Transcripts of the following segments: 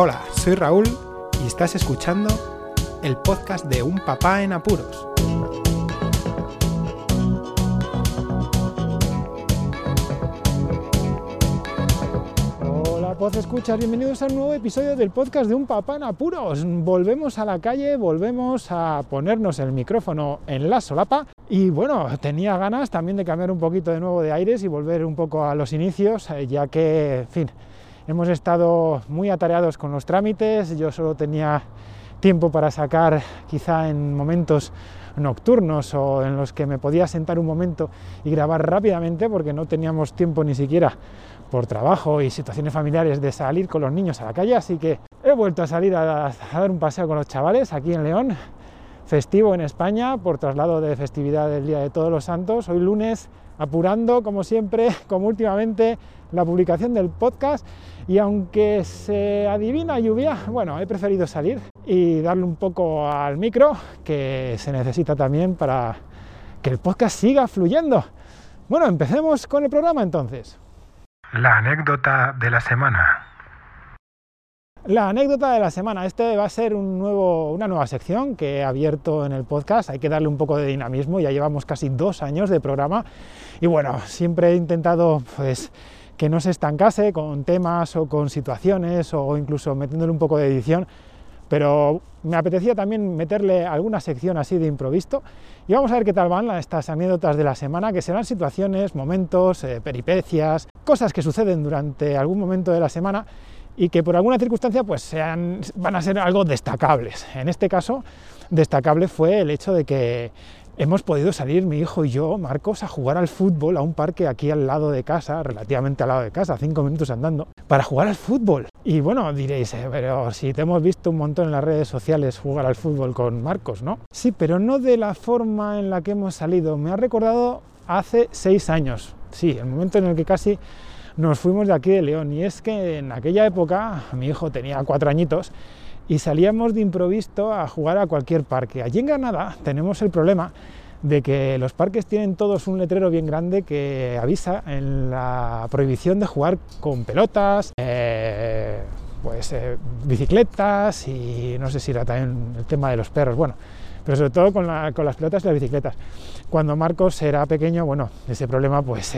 Hola, soy Raúl y estás escuchando el podcast de Un Papá en Apuros. Hola, Poz Escuchas, bienvenidos a un nuevo episodio del podcast de Un Papá en Apuros. Volvemos a la calle, volvemos a ponernos el micrófono en la solapa y bueno, tenía ganas también de cambiar un poquito de nuevo de aires y volver un poco a los inicios, eh, ya que, en fin, hemos estado muy atareados con los trámites, yo solo tenía tiempo para sacar quizá en momentos nocturnos o en los que me podía sentar un momento y grabar rápidamente porque no teníamos tiempo ni siquiera por trabajo y situaciones familiares de salir con los niños a la calle, así que he vuelto a salir a, a dar un paseo con los chavales aquí en León, festivo en España por traslado de festividad del Día de Todos los Santos, hoy lunes apurando como siempre, como últimamente, la publicación del podcast y aunque se adivina lluvia, bueno, he preferido salir y darle un poco al micro que se necesita también para que el podcast siga fluyendo. Bueno, empecemos con el programa entonces. La anécdota de la semana. La anécdota de la semana. Este va a ser una nueva sección que he abierto en el podcast. Hay que darle un poco de dinamismo. Ya llevamos casi dos años de programa y bueno, siempre he intentado pues que no se estancase con temas o con situaciones o incluso metiéndole un poco de edición. Pero me apetecía también meterle alguna sección así de improviso y vamos a ver qué tal van estas anécdotas de la semana, que serán situaciones, momentos, eh, peripecias, cosas que suceden durante algún momento de la semana y que por alguna circunstancia pues sean, van a ser algo destacables. En este caso, destacable fue el hecho de que hemos podido salir mi hijo y yo, Marcos, a jugar al fútbol a un parque aquí al lado de casa, relativamente al lado de casa, cinco minutos andando, para jugar al fútbol. Y bueno, diréis, eh, pero si te hemos visto un montón en las redes sociales jugar al fútbol con Marcos, ¿no? Sí, pero no de la forma en la que hemos salido. Me ha recordado hace seis años, sí, el momento en el que casi nos fuimos de aquí de León. Y es que en aquella época mi hijo tenía cuatro añitos y salíamos de improviso a jugar a cualquier parque. Allí en Granada tenemos el problema de que los parques tienen todos un letrero bien grande que avisa en la prohibición de jugar con pelotas, eh, pues eh, bicicletas y no sé si era también el tema de los perros, bueno, pero sobre todo con, la, con las pelotas y las bicicletas. Cuando Marcos era pequeño, bueno, ese problema pues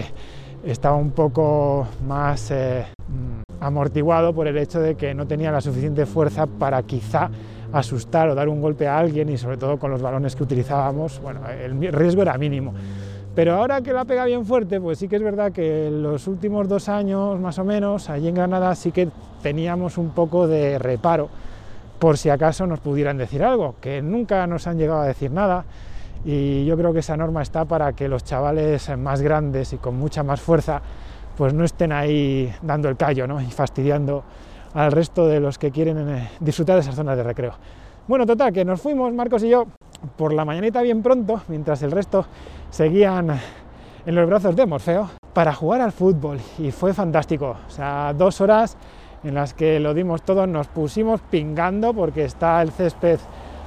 estaba un poco más eh, amortiguado por el hecho de que no tenía la suficiente fuerza para quizá asustar o dar un golpe a alguien y sobre todo con los balones que utilizábamos, bueno, el riesgo era mínimo. Pero ahora que la pega bien fuerte, pues sí que es verdad que en los últimos dos años más o menos, allí en Granada sí que teníamos un poco de reparo por si acaso nos pudieran decir algo, que nunca nos han llegado a decir nada y yo creo que esa norma está para que los chavales más grandes y con mucha más fuerza pues no estén ahí dando el callo ¿no? y fastidiando al resto de los que quieren eh, disfrutar de esas zonas de recreo. Bueno, total, que nos fuimos, Marcos y yo, por la mañanita bien pronto, mientras el resto seguían en los brazos de Morfeo, para jugar al fútbol. Y fue fantástico. O sea, dos horas en las que lo dimos todo, nos pusimos pingando porque está el césped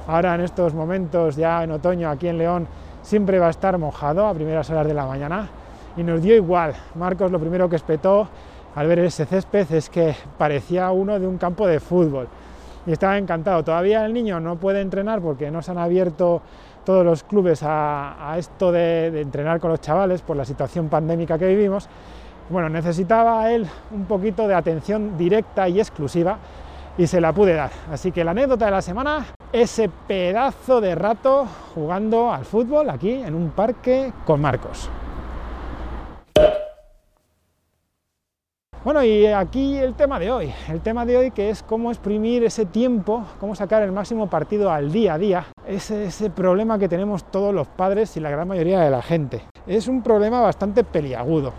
ahora en estos momentos, ya en otoño, aquí en León, siempre va a estar mojado a primeras horas de la mañana. Y nos dio igual. Marcos lo primero que espetó al ver ese césped es que parecía uno de un campo de fútbol. Y estaba encantado. Todavía el niño no puede entrenar porque no se han abierto todos los clubes a, esto de, de, entrenar con los chavales por la situación pandémica que vivimos. Bueno, necesitaba él un poquito de atención directa y exclusiva y se la pude dar. Así que la anécdota de la semana, ese pedazo de rato jugando al fútbol aquí en un parque con Marcos. Bueno, y aquí el tema de hoy, el tema de hoy que es cómo exprimir ese tiempo, cómo sacar el máximo partido al día a día, ese, problema que tenemos todos los padres y la gran mayoría de la gente. Es un problema bastante peliagudo.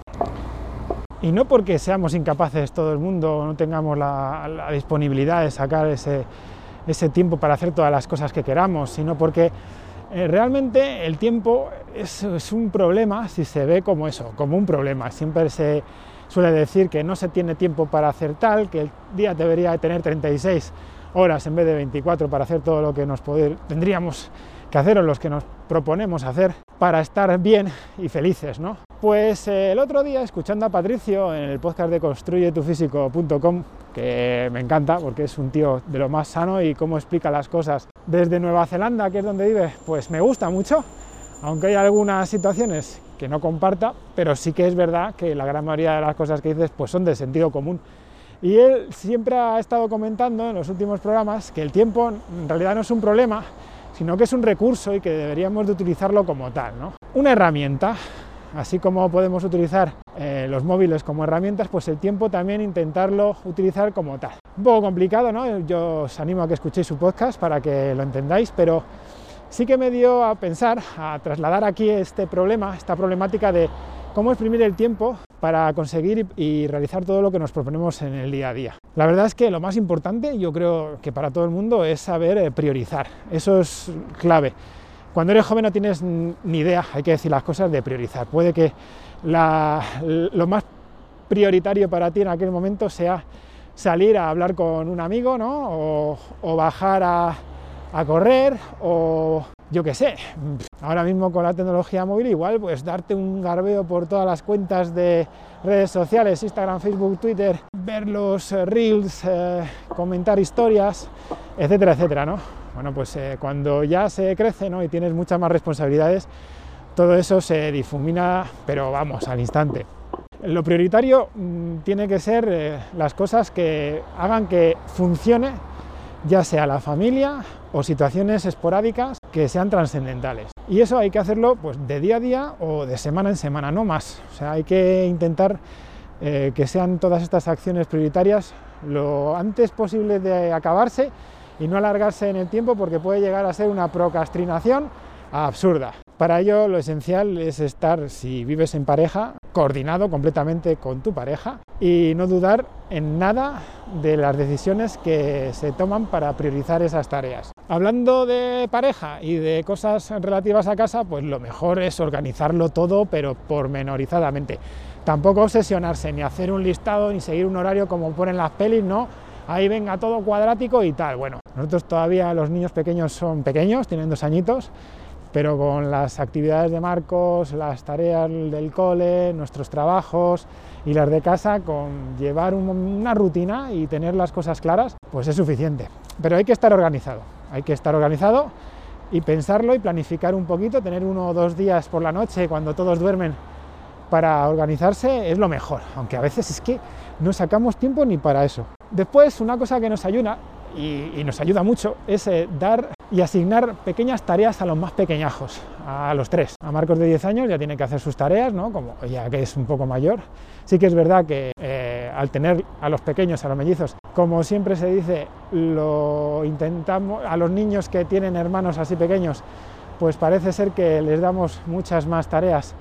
Y no porque seamos incapaces todo el mundo, no tengamos la disponibilidad de sacar ese, ese, tiempo para hacer todas las cosas que queramos, sino porque eh, realmente el tiempo es, un problema si se ve como eso, como un problema. Siempre se suele decir que no se tiene tiempo para hacer tal, que el día debería tener 36 horas en vez de 24 para hacer todo lo que nos tendríamos que hacer o los que nos proponemos hacer para estar bien y felices, ¿no? Pues eh, el otro día, escuchando a Patricio en el podcast de construyetufísico.com, que me encanta porque es un tío de lo más sano y cómo explica las cosas desde Nueva Zelanda, que es donde vive, pues me gusta mucho, aunque hay algunas situaciones que no comparta, pero sí que es verdad que la gran mayoría de las cosas que dices pues son de sentido común. Y él siempre ha estado comentando en los últimos programas que el tiempo en realidad no es un problema, sino que es un recurso y que deberíamos de utilizarlo como tal. ¿no? Una herramienta, así como podemos utilizar eh, los móviles como herramientas, pues el tiempo también intentarlo utilizar como tal. Un poco complicado, ¿no? Yo os animo a que escuchéis su podcast para que lo entendáis, pero sí que me dio a pensar, a trasladar aquí este problema, esta problemática de cómo exprimir el tiempo para conseguir y realizar todo lo que nos proponemos en el día a día. La verdad es que lo más importante, yo creo que para todo el mundo, es saber eh, priorizar. Eso es clave. Cuando eres joven no tienes ni idea, hay que decir las cosas, de priorizar. Puede que lo más prioritario para ti en aquel momento sea salir a hablar con un amigo, ¿no? o, bajar a, correr, o yo qué sé, ahora mismo con la tecnología móvil igual, pues darte un garbeo por todas las cuentas de redes sociales, Instagram, Facebook, Twitter, ver los reels, eh, comentar historias, etcétera, etcétera, ¿no? Bueno, pues eh, cuando ya se crece, ¿no? Y tienes muchas más responsabilidades, todo eso se difumina, pero vamos, al instante. Lo prioritario mm, tiene que ser las cosas que hagan que funcione ya sea la familia o situaciones esporádicas que sean trascendentales. Y eso hay que hacerlo pues, de día a día o de semana en semana, no más. O sea, hay que intentar eh, que sean todas estas acciones prioritarias lo antes posible de acabarse y no alargarse en el tiempo porque puede llegar a ser una procrastinación absurda. Para ello lo esencial es estar, si vives en pareja, coordinado completamente con tu pareja y no dudar en nada de las decisiones que se toman para priorizar esas tareas. Hablando de pareja y de cosas relativas a casa, pues lo mejor es organizarlo todo, pero pormenorizadamente. Tampoco obsesionarse, ni hacer un listado, ni seguir un horario como ponen las pelis, no. Ahí venga todo cuadrático y tal. Bueno, nosotros todavía los niños pequeños son pequeños, tienen dos añitos, pero con las actividades de Marcos, las tareas del cole, nuestros trabajos y las de casa, con llevar una rutina y tener las cosas claras, pues es suficiente. Pero hay que estar organizado, hay que estar organizado y pensarlo y planificar un poquito, tener uno o dos días por la noche cuando todos duermen para organizarse es lo mejor, aunque a veces es que no sacamos tiempo ni para eso. Después, una cosa que nos ayuda y, nos ayuda mucho es eh, dar y asignar pequeñas tareas a los más pequeñajos, a los tres. A Marcos de 10 años ya tiene que hacer sus tareas, ¿no? Como ya que es un poco mayor. Sí que es verdad que eh, al tener a los pequeños, a los mellizos, como siempre se dice, lo intentamos a los niños que tienen hermanos así pequeños, pues parece ser que les damos muchas más tareas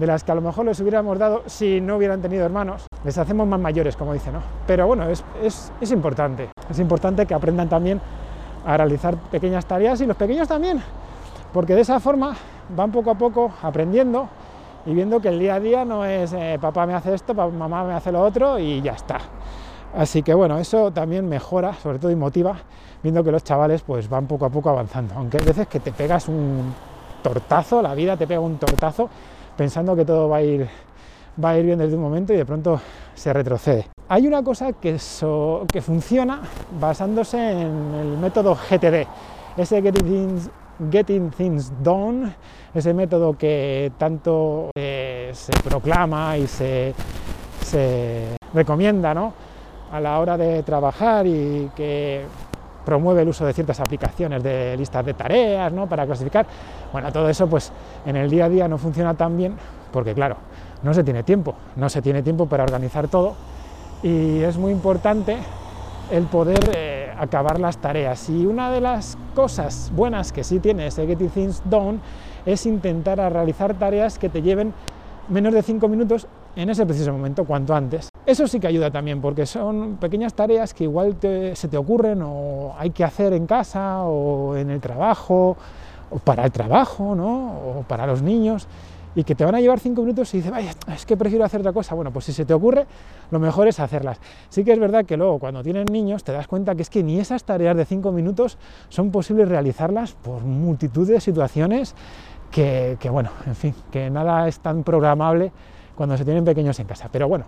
de las que a lo mejor les hubiéramos dado si no hubieran tenido hermanos. Les hacemos más mayores, como dice, ¿no? Pero bueno, es, es, es importante. Es importante que aprendan también a realizar pequeñas tareas y los pequeños también, porque de esa forma van poco a poco aprendiendo y viendo que el día a día no es eh, papá me hace esto, papá, mamá me hace lo otro y ya está. Así que bueno, eso también mejora, sobre todo y motiva, viendo que los chavales pues van poco a poco avanzando, aunque hay veces que te pegas un tortazo, la vida te pega un tortazo pensando que todo va a ir va a ir bien desde un momento y de pronto se retrocede. Hay una cosa que, que funciona basándose en el método GTD, ese Getting Things, Done, ese método que tanto eh, se proclama y se, recomienda a la hora de trabajar y que promueve el uso de ciertas aplicaciones de listas de tareas ¿no? para clasificar. Bueno, todo eso pues en el día a día no funciona tan bien porque claro, no se tiene tiempo, no se tiene tiempo para organizar todo y es muy importante el poder eh, acabar las tareas. Y una de las cosas buenas que sí tiene ese Getting Things Done es intentar realizar tareas que te lleven menos de 5 minutos en ese preciso momento, cuanto antes. Eso sí que ayuda también, porque son pequeñas tareas que igual se te ocurren o hay que hacer en casa o en el trabajo, o para el trabajo, ¿no? o para los niños y que te van a llevar cinco minutos y dices, vaya, es que prefiero hacer otra cosa. Bueno, pues si se te ocurre, lo mejor es hacerlas. Sí que es verdad que luego cuando tienen niños te das cuenta que es que ni esas tareas de cinco minutos son posibles realizarlas por multitud de situaciones que, bueno, en fin, que nada es tan programable cuando se tienen pequeños en casa. Pero bueno,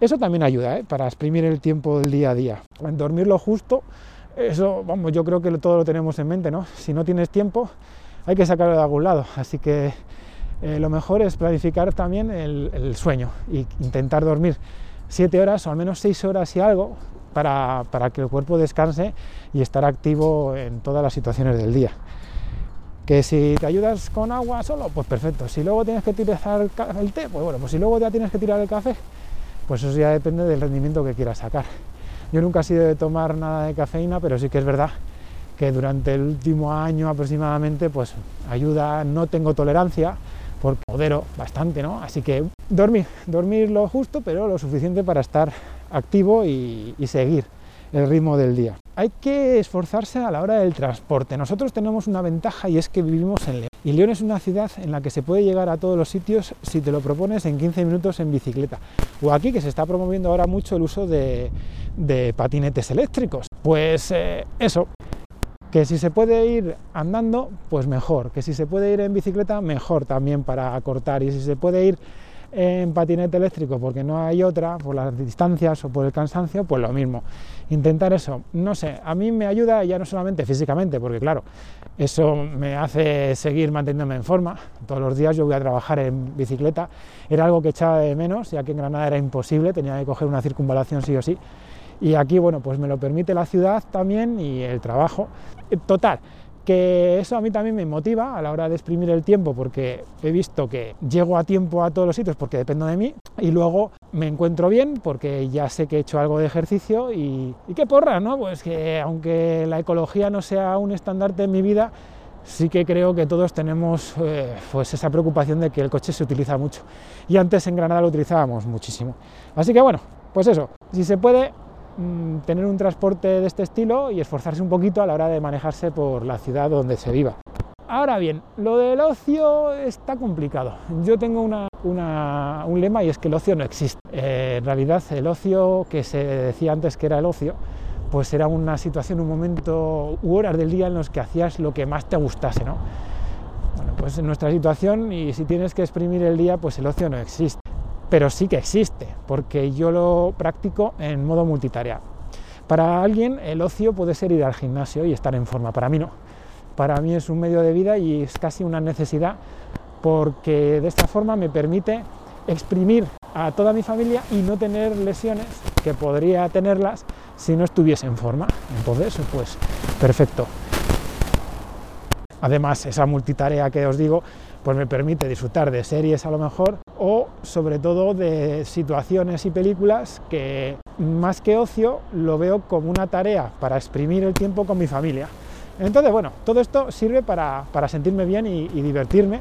Eso también ayuda ¿eh? para exprimir el tiempo del día a día. Dormir lo justo, eso, vamos, yo creo que todo lo tenemos en mente, ¿no? Si no tienes tiempo, hay que sacarlo de algún lado. Así que eh, lo mejor es planificar también el, sueño e intentar dormir siete horas o al menos seis horas y algo para, para, que el cuerpo descanse y estar activo en todas las situaciones del día. Que si te ayudas con agua solo, pues perfecto. Si luego tienes que tirar el té, pues bueno, pues si luego ya tienes que tirar el café, pues eso ya depende del rendimiento que quieras sacar. Yo nunca he sido de tomar nada de cafeína, pero sí que es verdad que durante el último año aproximadamente, pues ayuda, no tengo tolerancia, porque modero bastante, ¿no? Así que dormir, dormir lo justo, pero lo suficiente para estar activo y seguir el ritmo del día. Hay que esforzarse a la hora del transporte. Nosotros tenemos una ventaja y es que vivimos en León. Y León es una ciudad en la que se puede llegar a todos los sitios si te lo propones en 15 minutos en bicicleta. O aquí que se está promoviendo ahora mucho el uso de, patinetes eléctricos. Pues eh, eso, que si se puede ir andando, pues mejor. Que si se puede ir en bicicleta, mejor también para acortar. Y si se puede ir en patinete eléctrico porque no hay otra, por las distancias o por el cansancio, pues lo mismo. Intentar eso, no sé, a mí me ayuda ya no solamente físicamente, porque claro, eso me hace seguir manteniéndome en forma. Todos los días yo voy a trabajar en bicicleta, era algo que echaba de menos, ya que en Granada era imposible, tenía que coger una circunvalación sí o sí. Y aquí, bueno, pues me lo permite la ciudad también y el trabajo. Total, que eso a mí también me motiva a la hora de exprimir el tiempo porque he visto que llego a tiempo a todos los sitios porque dependo de mí y luego me encuentro bien porque ya sé que he hecho algo de ejercicio y, y qué porra, ¿no? Pues que aunque la ecología no sea un estandarte en mi vida, sí que creo que todos tenemos eh, pues esa preocupación de que el coche se utiliza mucho y antes en Granada lo utilizábamos muchísimo. Así que bueno, pues eso, si se puede, Mm, tener un transporte de este estilo y esforzarse un poquito a la hora de manejarse por la ciudad donde se viva. Ahora bien, lo del ocio está complicado. Yo tengo un lema y es que el ocio no existe. Eh, en realidad el ocio que se decía antes que era el ocio, pues era una situación, un momento u horas del día en los que hacías lo que más te gustase, ¿no? Bueno, pues en nuestra situación y si tienes que exprimir el día, pues el ocio no existe pero sí que existe, porque yo lo practico en modo multitarea. Para alguien el ocio puede ser ir al gimnasio y estar en forma, para mí no. Para mí es un medio de vida y es casi una necesidad porque de esta forma me permite exprimir a toda mi familia y no tener lesiones que podría tenerlas si no estuviese en forma. Entonces, pues perfecto. Además, esa multitarea que os digo, pues me permite disfrutar de series a lo mejor o sobre todo de situaciones y películas que más que ocio lo veo como una tarea para exprimir el tiempo con mi familia. Entonces, bueno, todo esto sirve para, sentirme bien y, divertirme,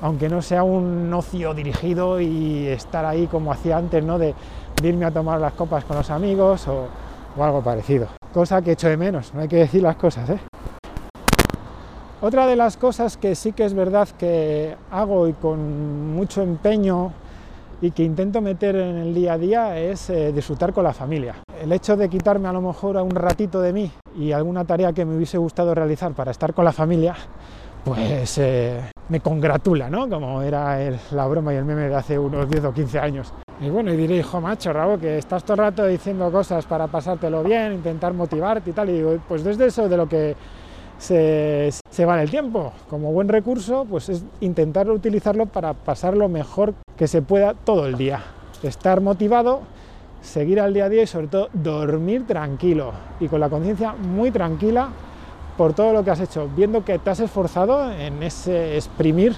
aunque no sea un ocio dirigido y estar ahí como hacía antes, ¿no? De, irme a tomar las copas con los amigos o, o algo parecido. Cosa que echo de menos, no hay que decir las cosas, ¿eh? Otra de las cosas que sí que es verdad que hago y con mucho empeño y que intento meter en el día a día es eh, disfrutar con la familia. El hecho de quitarme a lo mejor un ratito de mí y alguna tarea que me hubiese gustado realizar para estar con la familia, pues eh, me congratula, ¿no? Como era la broma y el meme de hace unos 10 o 15 años. Y bueno, y diré, hijo macho, Raúl, que estás todo el rato diciendo cosas para pasártelo bien, intentar motivarte y tal. Y digo, pues desde eso de lo que se, se va el tiempo. Como buen recurso, pues es intentar utilizarlo para pasar lo mejor que se pueda todo el día. Estar motivado, seguir al día a día y sobre todo dormir tranquilo y con la conciencia muy tranquila por todo lo que has hecho, viendo que te has esforzado en ese exprimir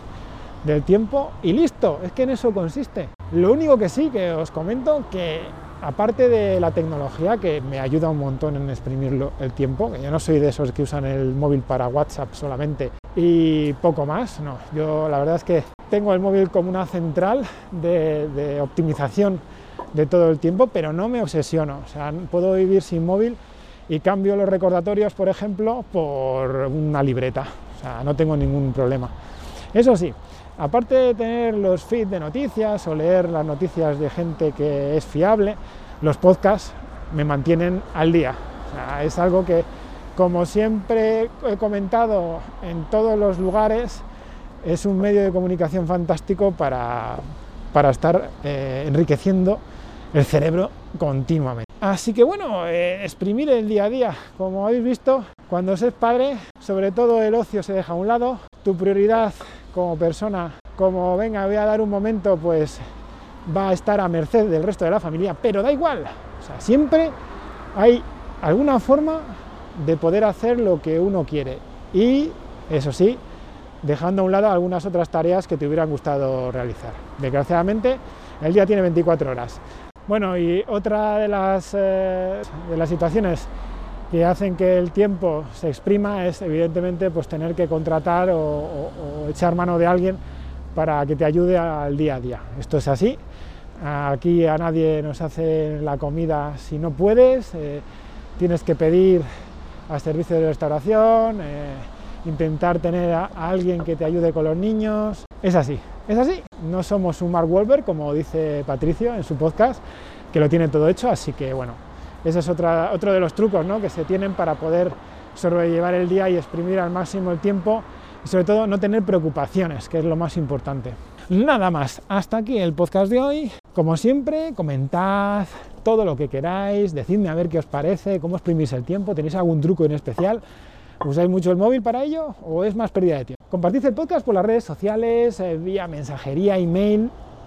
del tiempo y listo, es que en eso consiste. Lo único que sí que os comento que aparte de la tecnología que me ayuda un montón en exprimir el tiempo, que yo no soy de esos que usan el móvil para WhatsApp solamente. Y poco más, no, yo la verdad es que tengo el móvil como una central de, optimización de todo el tiempo, pero no me obsesiono, o sea, puedo vivir sin móvil y cambio los recordatorios, por ejemplo, por una libreta, o sea, no tengo ningún problema. Eso sí, aparte de tener los feeds de noticias o leer las noticias de gente que es fiable, los podcasts me mantienen al día. es algo que, como siempre he comentado en todos los lugares, es un medio de comunicación fantástico para, estar eh, enriqueciendo el cerebro continuamente. Así que bueno, eh, exprimir el día a día. Como habéis visto, cuando se es padre, sobre todo el ocio se deja a un lado. Tu prioridad como persona, como venga, voy a dar un momento, pues va a estar a merced del resto de la familia, pero da igual. O sea, siempre hay alguna forma de poder hacer lo que uno quiere. Y eso sí, dejando a un lado algunas otras tareas que te hubieran gustado realizar. Desgraciadamente, el día tiene 24 horas. Bueno, y otra de las, eh, de las situaciones que hacen que el tiempo se exprima es evidentemente pues, tener que contratar o, echar mano de alguien para que te ayude al día a día. Esto es así. Aquí a nadie nos hace la comida si no puedes. Eh, tienes que pedir al servicio de restauración. Eh, intentar tener a, alguien que te ayude con los niños. Es así, es así. No somos un Mark Wahlberg, como dice Patricio en su podcast, que lo tiene todo hecho, así que bueno, ese es otra, otro de los trucos ¿no? que se tienen para poder sobrellevar el día y exprimir al máximo el tiempo y sobre todo no tener preocupaciones, que es lo más importante. Nada más, hasta aquí el podcast de hoy. Como siempre, comentad todo lo que queráis, decidme a ver qué os parece, cómo exprimís el tiempo, tenéis algún truco en especial. ¿Usáis mucho el móvil para ello o es más pérdida de tiempo? Compartid el podcast por las redes sociales, eh, vía mensajería, email